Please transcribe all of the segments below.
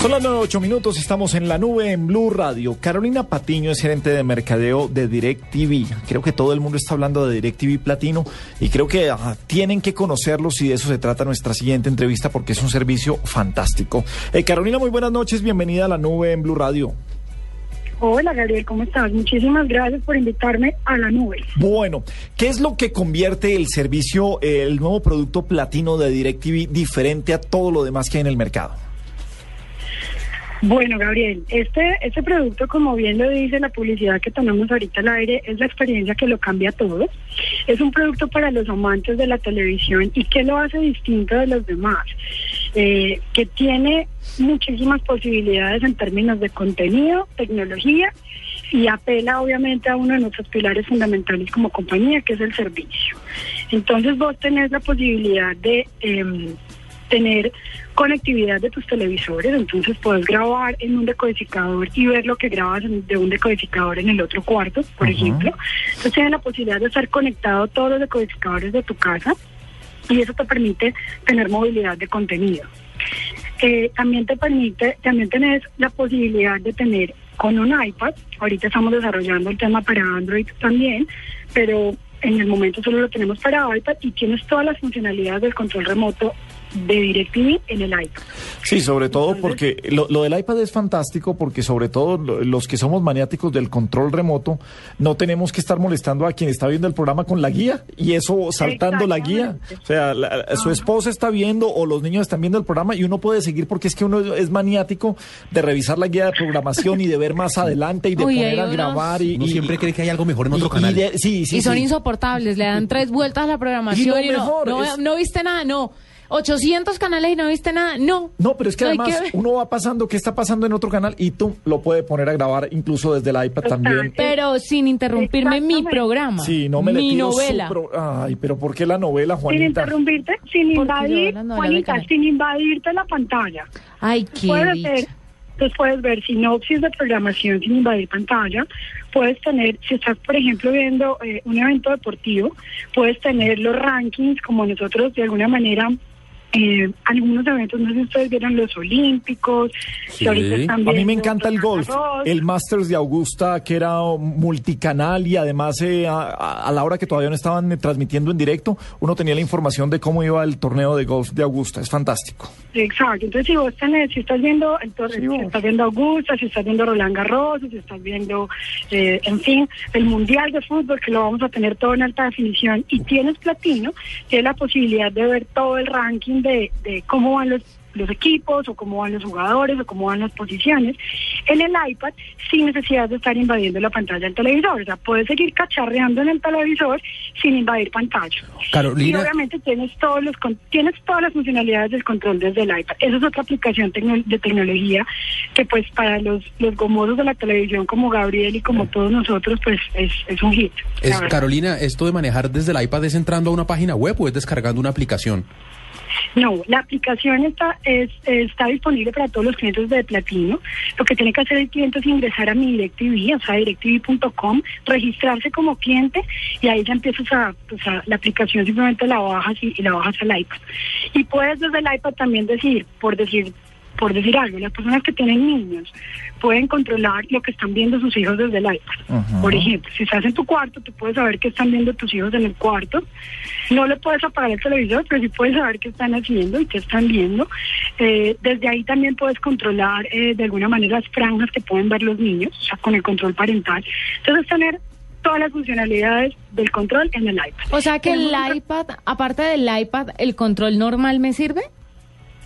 Son las 9, minutos, estamos en la nube en Blue Radio. Carolina Patiño es gerente de mercadeo de DirecTV. Creo que todo el mundo está hablando de DirecTV Platino y creo que ah, tienen que conocerlos y de eso se trata nuestra siguiente entrevista porque es un servicio fantástico. Eh, Carolina, muy buenas noches, bienvenida a la nube en Blue Radio. Hola Gabriel, ¿cómo estás? Muchísimas gracias por invitarme a la nube. Bueno, ¿qué es lo que convierte el servicio, el nuevo producto platino de DirecTV diferente a todo lo demás que hay en el mercado? Bueno, Gabriel, este, este producto, como bien lo dice la publicidad que tenemos ahorita al aire, es la experiencia que lo cambia todo. Es un producto para los amantes de la televisión y que lo hace distinto de los demás, eh, que tiene muchísimas posibilidades en términos de contenido, tecnología y apela obviamente a uno de nuestros pilares fundamentales como compañía, que es el servicio. Entonces vos tenés la posibilidad de... Eh, tener conectividad de tus televisores, entonces puedes grabar en un decodificador y ver lo que grabas de un decodificador en el otro cuarto, por ejemplo. Entonces tienes la posibilidad de estar conectado a todos los decodificadores de tu casa y eso te permite tener movilidad de contenido. Eh, también te permite, también tenés la posibilidad de tener con un iPad, ahorita estamos desarrollando el tema para Android también, pero en el momento solo lo tenemos para iPad y tienes todas las funcionalidades del control remoto de DirecTV en el iPad. Sí, sobre todo porque lo, del iPad es fantástico porque sobre todo los que somos maniáticos del control remoto no tenemos que estar molestando a quien está viendo el programa con la guía y eso saltando la guía. O sea, su esposa está viendo o los niños están viendo el programa y uno puede seguir porque es que uno es maniático de revisar la guía de programación y de ver más adelante y de poner a grabar. Y, siempre cree que hay algo mejor en otro canal. sí, sí, y son insoportables, le dan tres vueltas a la programación y, no, no viste nada, no. 800 canales y no viste nada. No. No, pero es que además uno va pasando qué está pasando en otro canal y tú lo puedes poner a grabar incluso desde el iPad también. Pero sin interrumpirme mi programa. Sí, no me mi novela. Ay, pero ¿por qué la novela, Juanita? Sin interrumpirte, sin invadir, Juanita, sin invadirte la pantalla. Ay, qué Puedes ver, entonces puedes ver sinopsis de programación sin invadir pantalla, puedes tener, si estás por ejemplo viendo eh, un evento deportivo, puedes tener los rankings como nosotros de alguna manera eh, algunos eventos, no sé si ustedes vieron los Olímpicos, a mí me encanta el golf, el Masters de Augusta, que era multicanal y además eh, a, la hora que todavía no estaban transmitiendo en directo, uno tenía la información de cómo iba el torneo de golf de Augusta, es fantástico. Exacto, entonces si vos tenés, si estás viendo el torneo, si estás viendo Augusta, si estás viendo Roland Garros, si estás viendo, eh, en fin, el Mundial de Fútbol, que lo vamos a tener todo en alta definición, y tienes platino, tienes la posibilidad de ver todo el ranking de, de cómo van los los equipos o cómo van los jugadores o cómo van las posiciones en el iPad sin necesidad de estar invadiendo la pantalla del televisor. O sea, puedes seguir cacharreando en el televisor sin invadir pantalla. Y obviamente tienes todos los tienes todas las funcionalidades del control desde el iPad. Esa es otra aplicación de tecnología que pues para los, los gomosos de la televisión como Gabriel y como todos nosotros pues es, es un hit. Es, Carolina, ¿esto de manejar desde el iPad es entrando a una página web o es descargando una aplicación? No, la aplicación está, está disponible para todos los clientes de Platino. Lo que tiene que hacer el cliente es ingresar a mi DirecTV, o sea, directv.com, registrarse como cliente y ahí ya empiezas a, pues la aplicación simplemente la bajas y, y la bajas al iPad. Y puedes desde el iPad también decir, por decir, por decir algo, las personas que tienen niños pueden controlar lo que están viendo sus hijos desde el iPad. Por ejemplo, si estás en tu cuarto, tú puedes saber qué están viendo tus hijos en el cuarto. No le puedes apagar el televisor, pero sí puedes saber qué están haciendo y qué están viendo. Eh, desde ahí también puedes controlar eh, de alguna manera las franjas que pueden ver los niños, o sea, con el control parental. Entonces, tener todas las funcionalidades del control en el iPad. O sea que el iPad, aparte del iPad, ¿el control normal me sirve?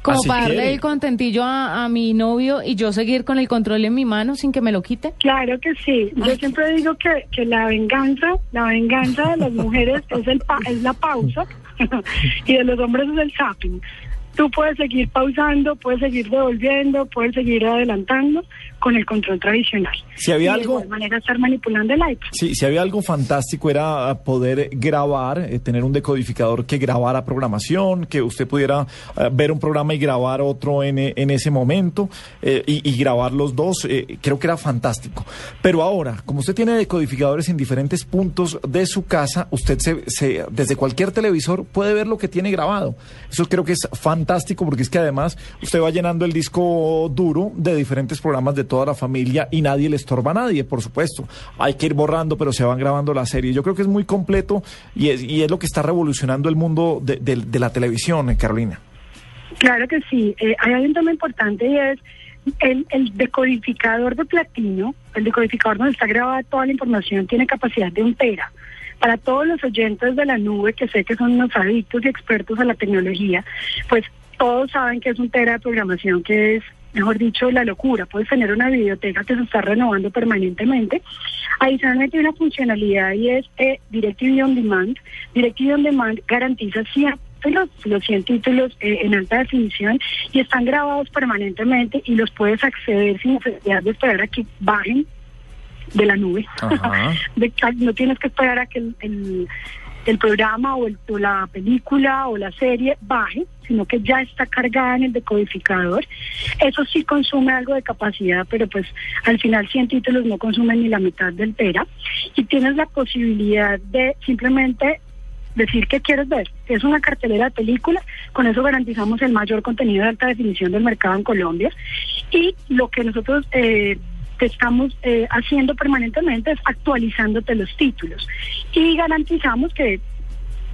Como para darle el contentillo a, mi novio y yo seguir con el control en mi mano sin que me lo quite. Claro que sí. Yo siempre digo que, que la venganza, la venganza de las mujeres es, el es la pausa y de los hombres es el zapping tú puedes seguir pausando, puedes seguir devolviendo, puedes seguir adelantando con el control tradicional. Si había algo, de manera estar manipulando el iPad. Sí, si había algo fantástico era poder grabar, eh, tener un decodificador que grabara programación, que usted pudiera eh, ver un programa y grabar otro en, en ese momento eh, y, grabar los dos. creo que era fantástico. Pero ahora, como usted tiene decodificadores en diferentes puntos de su casa, usted se, desde cualquier televisor puede ver lo que tiene grabado. Eso creo que es fantástico porque es que además usted va llenando el disco duro de diferentes programas de toda la familia y nadie le estorba a nadie, por supuesto. Hay que ir borrando, pero se van grabando las series. Yo creo que es muy completo y es, y es lo que está revolucionando el mundo de, de la televisión, eh, Carolina. Claro que sí. Eh, hay un tema importante y es el, el, decodificador de platino, el decodificador donde está grabada toda la información, tiene capacidad de un tera. Para todos los oyentes de la nube, que sé que son unos adictos y expertos a la tecnología, pues todos saben que es un tera de programación que es mejor dicho, la locura. Puedes tener una biblioteca que se está renovando permanentemente. Adicionalmente hay una funcionalidad y es eh, DirecTV On Demand. DirecTV On Demand garantiza siempre los, los 100 títulos eh, en alta definición y están grabados permanentemente y los puedes acceder sin necesidad de esperar a que bajen de la nube. no tienes que esperar a que el, el, programa o, el, la película o la serie baje, sino que ya está cargada en el decodificador. Eso sí consume algo de capacidad, pero pues al final 100 títulos no consumen ni la mitad del tera. Y tienes la posibilidad de simplemente decir que quieres ver. Es una cartelera de películas, con eso garantizamos el mayor contenido de alta definición del mercado en Colombia. Y lo que nosotros eh, estamos eh, haciendo permanentemente es actualizándote los títulos. Y garantizamos que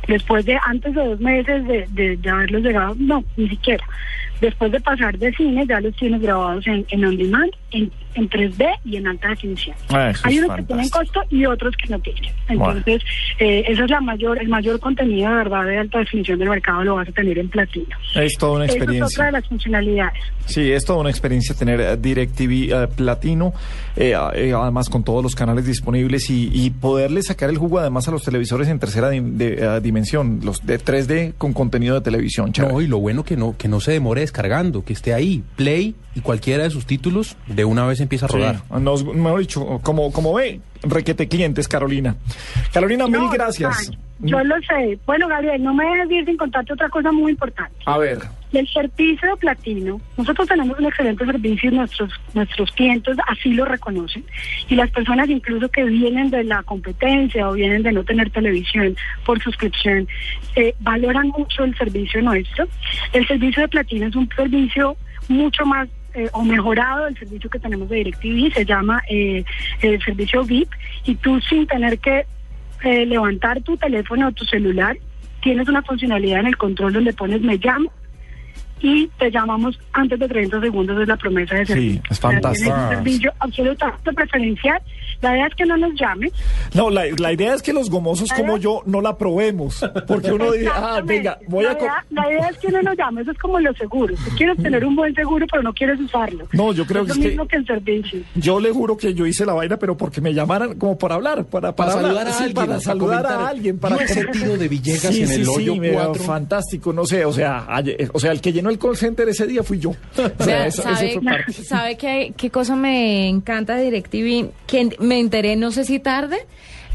después de antes de dos meses de, de haberlos llegado, no, ni siquiera. Después de pasar de cine, ya los tienes grabados en, en on demand, en, en 3D y en alta definición. Ah, Hay unos que tienen costo y otros que no tienen. Entonces, eh, eso es la mayor, el mayor contenido de verdad de alta definición del mercado lo vas a tener en platino. Es toda una experiencia. es otra de las funcionalidades. Sí, es toda una experiencia tener eh, DirecTV uh, platino, además con todos los canales disponibles y, poderle sacar el jugo además a los televisores en tercera dimensión, los de 3D con contenido de televisión. No, y lo bueno que no, que no se demore cargando, que esté ahí, play y cualquiera de sus títulos de una vez empieza a rodar. Nos, mejor dicho, como, como ve, requete clientes, Carolina. Carolina, mil gracias. Yo lo sé. Bueno, Gabriel, no me dejes ir sin contarte otra cosa muy importante. A ver. El servicio de platino, nosotros tenemos un excelente servicio y nuestros, nuestros clientes así lo reconocen. Y las personas incluso que vienen de la competencia o vienen de no tener televisión por suscripción, eh, valoran mucho el servicio nuestro. El servicio de platino es un servicio mucho más eh, o mejorado del servicio que tenemos de DirecTV, se llama eh, el servicio VIP, y tú sin tener que eh, levantar tu teléfono o tu celular, tienes una funcionalidad en el control donde pones me llamo y te llamamos antes de 30 segundos, es la promesa de servicio. Sí, es fantástico. Es un servicio absolutamente preferencial. La idea es que no nos llame. No, la, la idea es que los gomosos como yo no la probemos. Porque uno dice, ah, venga, voy la a... Idea, la idea es que no nos llame, eso es como los seguros. Tú quieres tener un buen seguro, pero no quieres usarlo. No, yo creo es que lo es mismo que, el servicio. Yo le juro que yo hice la vaina, pero porque me llamaran como para hablar, para, para, saludar a alguien. Para saludar a alguien. Para el sentido de Villegas en el hoyo 4. Fantástico, no sé, o sea, o sea, el que llenó el call center ese día fui yo. ¿Sabe, qué, qué cosa me encanta de DirecTV? Que me enteré, no sé si tarde,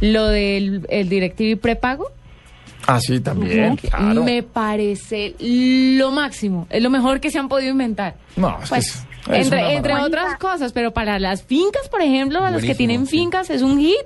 lo del el DirecTV prepago. Ah, sí, también, Me parece lo máximo, es lo mejor que se han podido inventar. No, es pues, entre, entre otras cosas, pero para las fincas, por ejemplo, a los que tienen fincas, es un hit.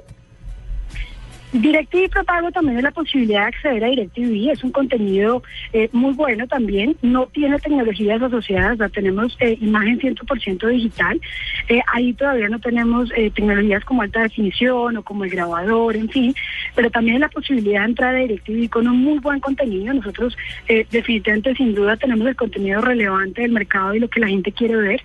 DirecTV Propago también es la posibilidad de acceder a DirecTV, es un contenido eh, muy bueno también, no tiene tecnologías asociadas, la tenemos eh, imagen 100% digital, eh, ahí todavía no tenemos tecnologías como alta definición o como el grabador, en fin, pero también es la posibilidad de entrar a DirecTV con un muy buen contenido, nosotros definitivamente sin duda tenemos el contenido relevante del mercado y lo que la gente quiere ver,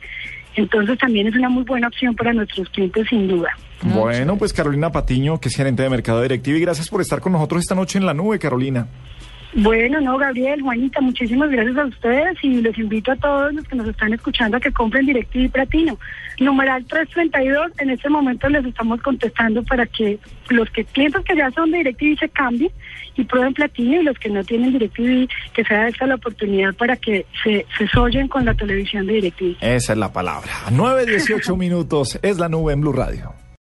entonces también es una muy buena opción para nuestros clientes sin duda. Bueno, pues Carolina Patiño, que es gerente de Mercado Directivo, y gracias por estar con nosotros esta noche en la nube, Carolina. Bueno, no, Gabriel, Juanita, muchísimas gracias a ustedes y les invito a todos los que nos están escuchando a que compren DirecTV Platino. Numeral 332, en este momento les estamos contestando para que los que clientes que ya son de DirecTV se cambien y prueben Platino y los que no tienen DirecTV, que sea esta la oportunidad para que se, se sollen con la televisión de DirecTV. Esa es la palabra. 9.18 minutos es la nube en Blue Radio.